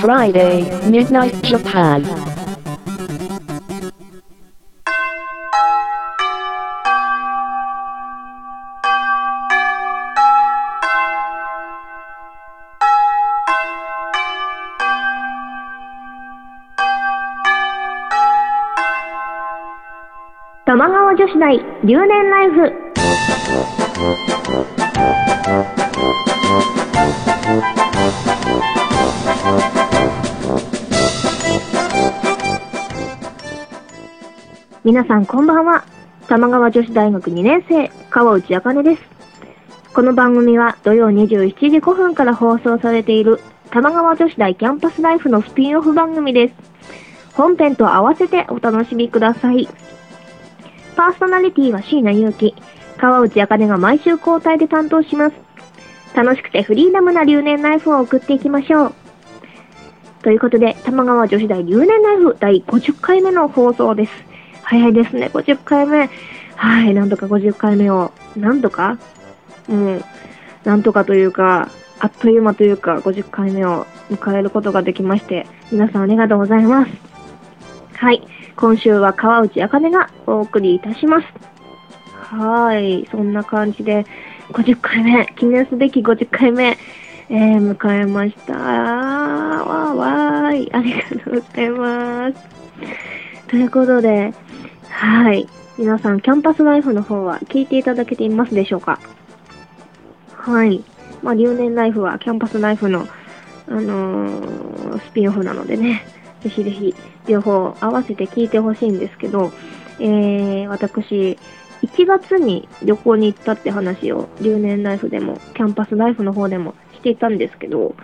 Friday, Midnight Japan. 玉川女子大留年ライフ皆さんこんばんは玉川女子大学2年生川内茜ですこの番組は土曜27時5分から放送されている玉川女子大キャンパスライフのスピンオフ番組です本編と合わせてお楽しみくださいパーソナリティは椎名祐希、川内茜が毎週交代で担当します。楽しくてフリーダムな留年ライフを送っていきましょう。ということで、玉川女子大留年ライフ第50回目の放送です。早いですね、50回目。はい、なんとか50回目を、なんとか？うん、なんとかというか、あっという間というか、50回目を迎えることができまして、皆さんありがとうございます。はい。今週は川内茜がお送りいたします。はい。そんな感じで、50回目、記念すべき50回目、えー、迎えました。わーわーい。ありがとうございます。ということで、はい。皆さん、キャンパスライフの方は聞いていただけていますでしょうか？はい。まあ、留年ライフはキャンパスライフの、あのースピンオフなのでね、ぜひぜひ両方合わせて聞いてほしいんですけど、えー、私、1月に旅行に行ったって話を留年ライフでも、キャンパスライフの方でもしていたんですけど、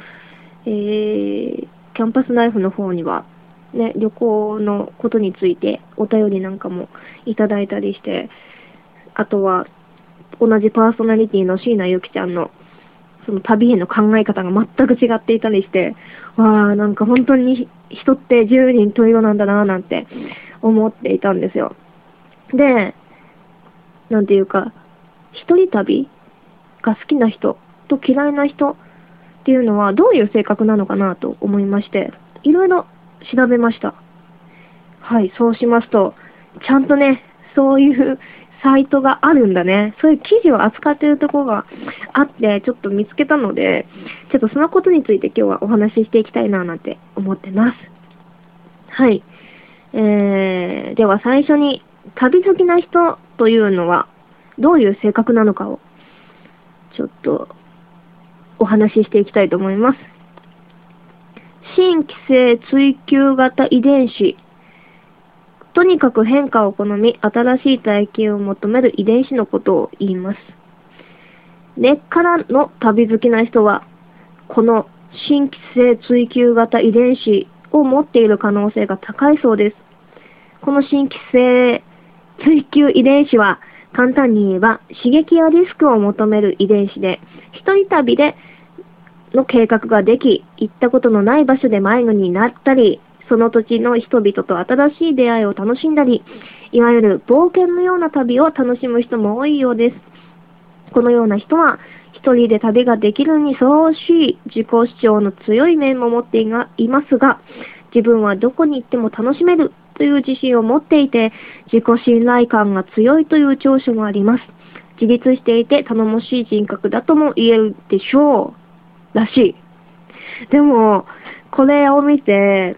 えー、キャンパスライフの方には、ね、旅行のことについてお便りなんかもいただいたりして、あとは、同じパーソナリティの椎名ゆきちゃんのその旅への考え方が全く違っていたりして、わあ、なんか本当に人って10人十色なんだなぁなんて思っていたんですよ。で、なんていうか、一人旅が好きな人と嫌いな人っていうのはどういう性格なのかなと思いまして、いろいろ調べました。はい、そうしますと、ちゃんとね、そういうサイトがあるんだね。そういう記事を扱っているところがあって、ちょっと見つけたので、ちょっとそのことについて今日はお話ししていきたいななんて思ってます。はい。えー、では最初に、旅好きな人というのは、どういう性格なのかを、ちょっと、お話ししていきたいと思います。新規性追求型遺伝子とにかく変化を好み、新しい体験を求める遺伝子のことを言います。根っからの旅好きな人は、この新規性追求型遺伝子を持っている可能性が高いそうです。この新規性追求遺伝子は、簡単に言えば刺激やリスクを求める遺伝子で、一人旅での計画ができ、行ったことのない場所で迷子になったり、その土地の人々と新しい出会いを楽しんだり、いわゆる冒険のような旅を楽しむ人も多いようです。このような人は、一人で旅ができるにふさわしい自己主張の強い面も持っていますが、自分はどこに行っても楽しめるという自信を持っていて、自己信頼感が強いという長所もあります。自立していて頼もしい人格だとも言えるでしょう。らしい。でも、これを見て、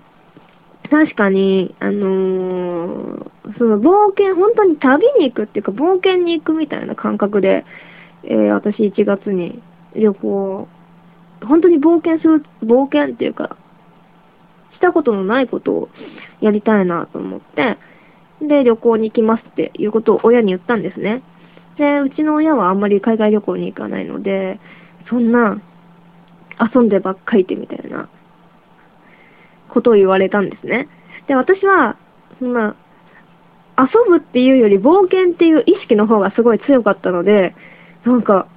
確かに、あのーその冒険、本当に旅に行くっていうか、冒険に行くみたいな感覚で、えー私1月に旅行、本当に冒険する、冒険っていうか、したことのないことをやりたいなと思って、で、旅行に行きますっていうことを親に言ったんですね。で、うちの親はあんまり海外旅行に行かないので、そんな、遊んでばっかりてみたいなことを言われたんですね。で、私は、そんな、遊ぶっていうより冒険っていう意識の方がすごい強かったので、なんか、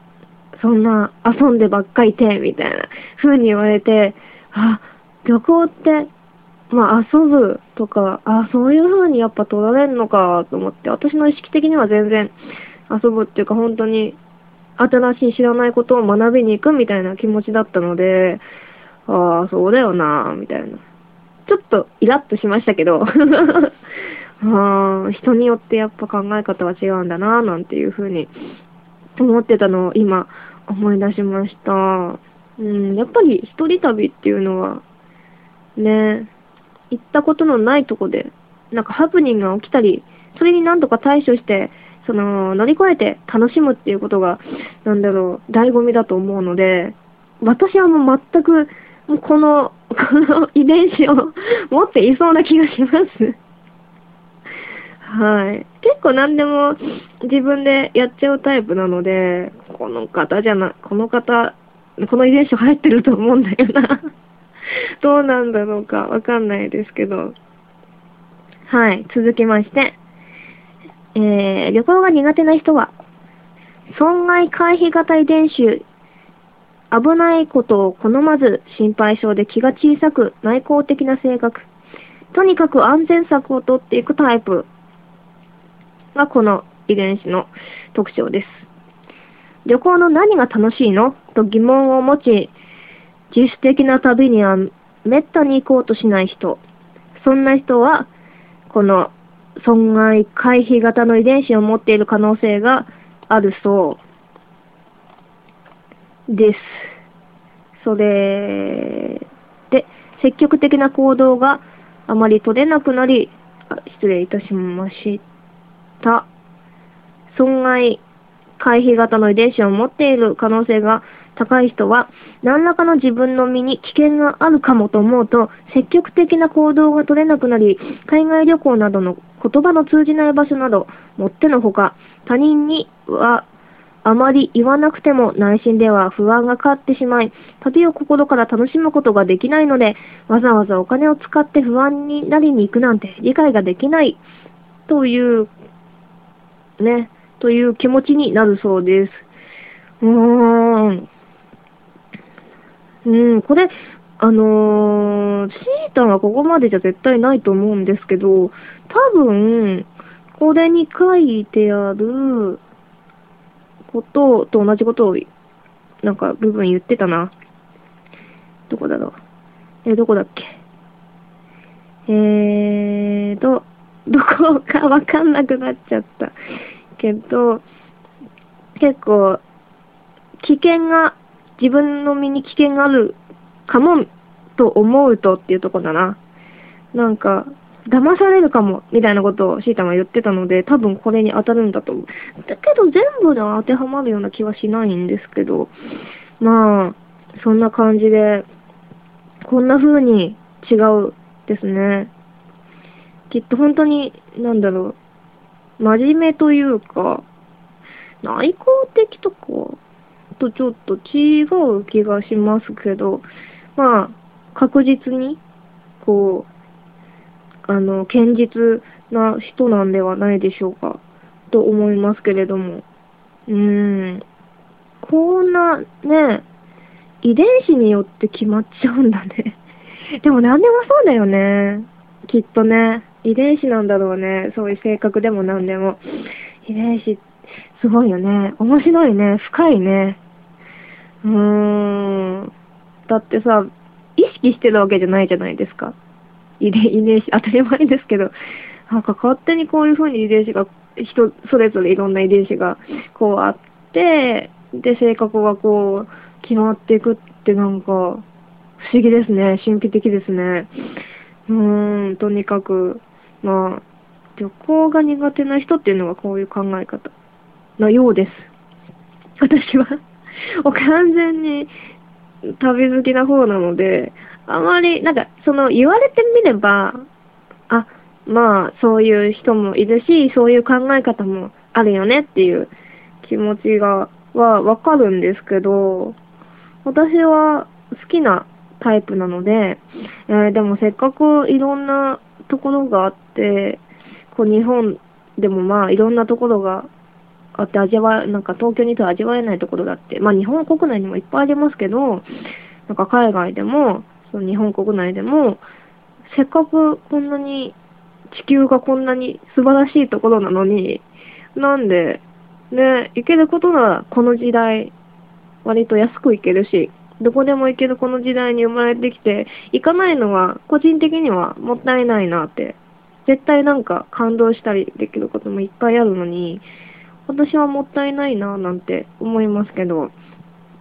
そんな遊んでばっかりて、みたいな風に言われて、あ、旅行って、まあ遊ぶとか、あ、そういう風にやっぱ取られるのかと思って、私の意識的には全然遊ぶっていうか本当に新しい知らないことを学びに行くみたいな気持ちだったので、ああ、そうだよな、みたいな。ちょっとイラッとしましたけど、あ人によってやっぱ考え方は違うんだな、なんていうふうに思ってたのを今思い出しました。うん、やっぱり一人旅っていうのは、ね、行ったことのないとこで、なんかハプニングが起きたり、それに何とか対処して、その、乗り越えて楽しむっていうことが、なんだろう、醍醐味だと思うので、私はもう全く、この、この遺伝子を持っていそうな気がします。はい。結構何でも自分でやっちゃうタイプなので、この方じゃな、この方、この遺伝子入ってると思うんだよな。どうなんだろうかわかんないですけど。はい。続きまして。えー、旅行が苦手な人は、損害回避型遺伝子、危ないことを好まず心配性で気が小さく内向的な性格。とにかく安全策を取っていくタイプがこの遺伝子の特徴です。旅行の何が楽しいの？と疑問を持ち、自主的な旅にはめったに行こうとしない人。そんな人は、この損害回避型の遺伝子を持っている可能性があるそうです。それで、積極的な行動があまり取れなくなり、失礼いたしました。損害回避型の遺伝子を持っている可能性が高い人は、何らかの自分の身に危険があるかもと思うと、積極的な行動が取れなくなり、海外旅行などの言葉の通じない場所など、もってのほか、他人にはあまり言わなくても内心では不安が勝ってしまい、旅を心から楽しむことができないので、わざわざお金を使って不安になりに行くなんて理解ができないという、ね、という気持ちになるそうです。うーん。うん、これ、あのー、シータはここまでじゃ絶対ないと思うんですけど、多分、これに書いてあることと同じことを、なんか部分言ってたな。どこだろう。えどこだっけ。えーと、どこかわかんなくなっちゃった。けど、結構、危険が自分の身に危険があるかもと思うとっていうとこだな。なんか、騙されるかも、みたいなことをシータが言ってたので、多分これに当たるんだと思う。だけど全部では当てはまるような気はしないんですけど、まあ、そんな感じで、こんな風に違うですね。きっと本当に、なんだろう、真面目というか、内向的とか、とちょっと違う気がしますけど、まあ、確実に、こう、あの、堅実な人なんではないでしょうか、と思いますけれども。うーん。こんな、ね、遺伝子によって決まっちゃうんだね。でも何でもそうだよね。きっとね。遺伝子なんだろうね。そういう性格でも何でも。遺伝子、すごいよね。面白いね。深いね。うーん。だってさ、意識してるわけじゃないじゃないですか。遺伝子、当たり前ですけど、なんか勝手にこういう風に遺伝子が、人それぞれいろんな遺伝子がこうあって、で、性格がこう、決まっていくってなんか、不思議ですね。神秘的ですね。うーん、とにかく、まあ、旅行が苦手な人っていうのはこういう考え方のようです。私は もう完全に旅好きな方なので、あまり、なんか、その言われてみれば、あ、まあ、そういう人もいるし、そういう考え方もあるよねっていう気持ちが、はわかるんですけど、私は好きなタイプなので、えー、でもせっかくいろんなところがあって、こう日本でもまあいろんなところがあって味わなんか東京にいたら味わえないところだって、まあ日本国内にもいっぱいありますけど、なんか海外でも、その日本国内でも、せっかくこんなに、地球がこんなに素晴らしいところなのに、なんでね、行けることならこの時代、割と安く行けるし、どこでも行けるこの時代に生まれてきて、行かないのは個人的にはもったいないなって。絶対なんか感動したりできることもいっぱいあるのに、私はもったいないななんて思いますけど、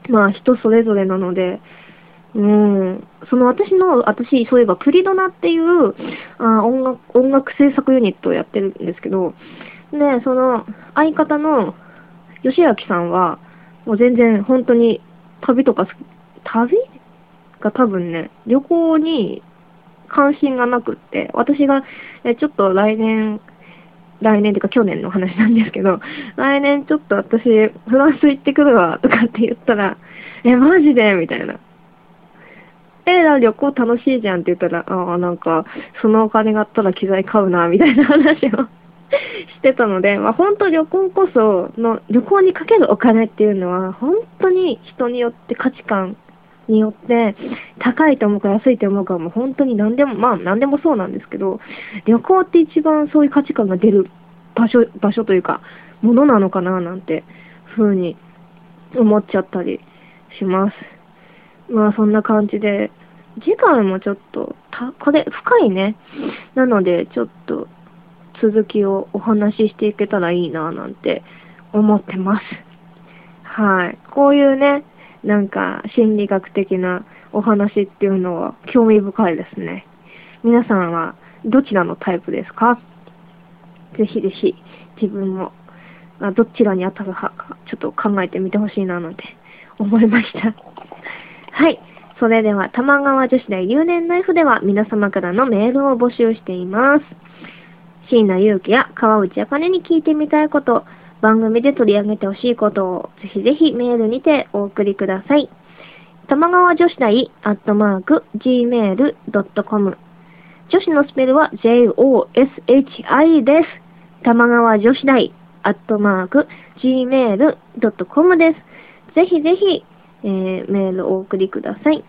まあ人それぞれなので、うん、その私の、私、そういえばプリドナっていうあ音楽音楽制作ユニットをやってるんですけど、で、その相方の吉明さんは、もう全然本当に旅とか好き、旅が多分ね、旅行に関心がなくって、私が、えちょっと来年、来年っていうか去年の話なんですけど、来年ちょっと私、フランス行ってくるわ、とかって言ったら、え、マジで？みたいな。え、な旅行楽しいじゃんって言ったら、ああ、なんか、そのお金があったら機材買うな、みたいな話を してたので、まあ本当旅行こその、旅行にかけるお金っていうのは、本当に人によって価値観によって、高いと思うか安いと思うかも本当に何でも、まあ何でもそうなんですけど、旅行って一番そういう価値観が出る場所、場所というか、ものなのかななんて、ふうに思っちゃったりします。まあそんな感じで、次回もちょっと、た、これ深いね。なので、ちょっと続きをお話ししていけたらいいななんて思ってます。はい。こういうね、なんか心理学的なお話っていうのは興味深いですね。皆さんはどちらのタイプですか？ぜひぜひ自分もあどちらに当たる派かちょっと考えてみてほしいななんて思いました。はい。それでは、玉川女子大留年ライフでは皆様からのメールを募集しています。椎名祐樹や川内茜に聞いてみたいこと、番組で取り上げてほしいことを、ぜひぜひメールにてお送りください。玉川女子大アットマーク gmail.com 女子のスペルは joshi です。玉川女子大アットマーク gmail.com です。ぜひぜひ、えーメールをお送りください。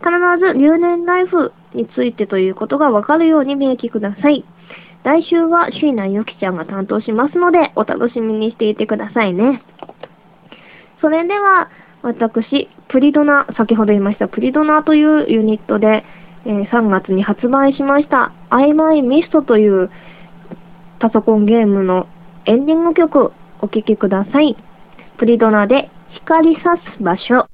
必ず留年ライフについてということがわかるように明記ください。来週は椎名ゆきちゃんが担当しますので、お楽しみにしていてくださいね。それでは、私、プリドナ、先ほど言いました、プリドナというユニットで、えー3月に発売しました、I My Mist というパソコンゲームのエンディング曲、お聴きください。プリドナで光さす場所。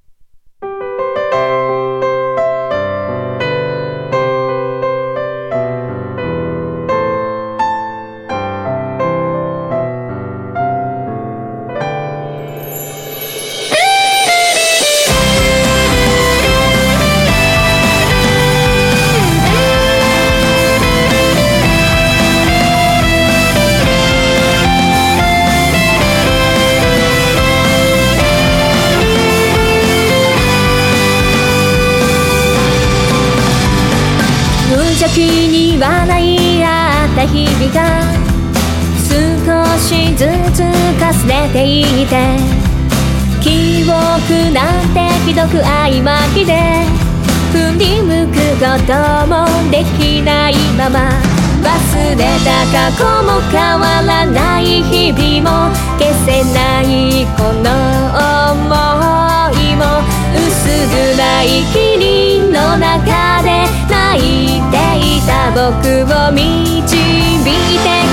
日々が少しずつかすれていて記憶なんてひどく曖昧で振り向くこともできないまま。忘れた過去も変わらない日々も消せないこの想いも。薄暗い霧の中。た僕を導いて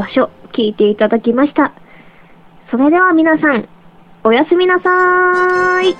場所、聞いていただきました。それでは皆さん、おやすみなさーい。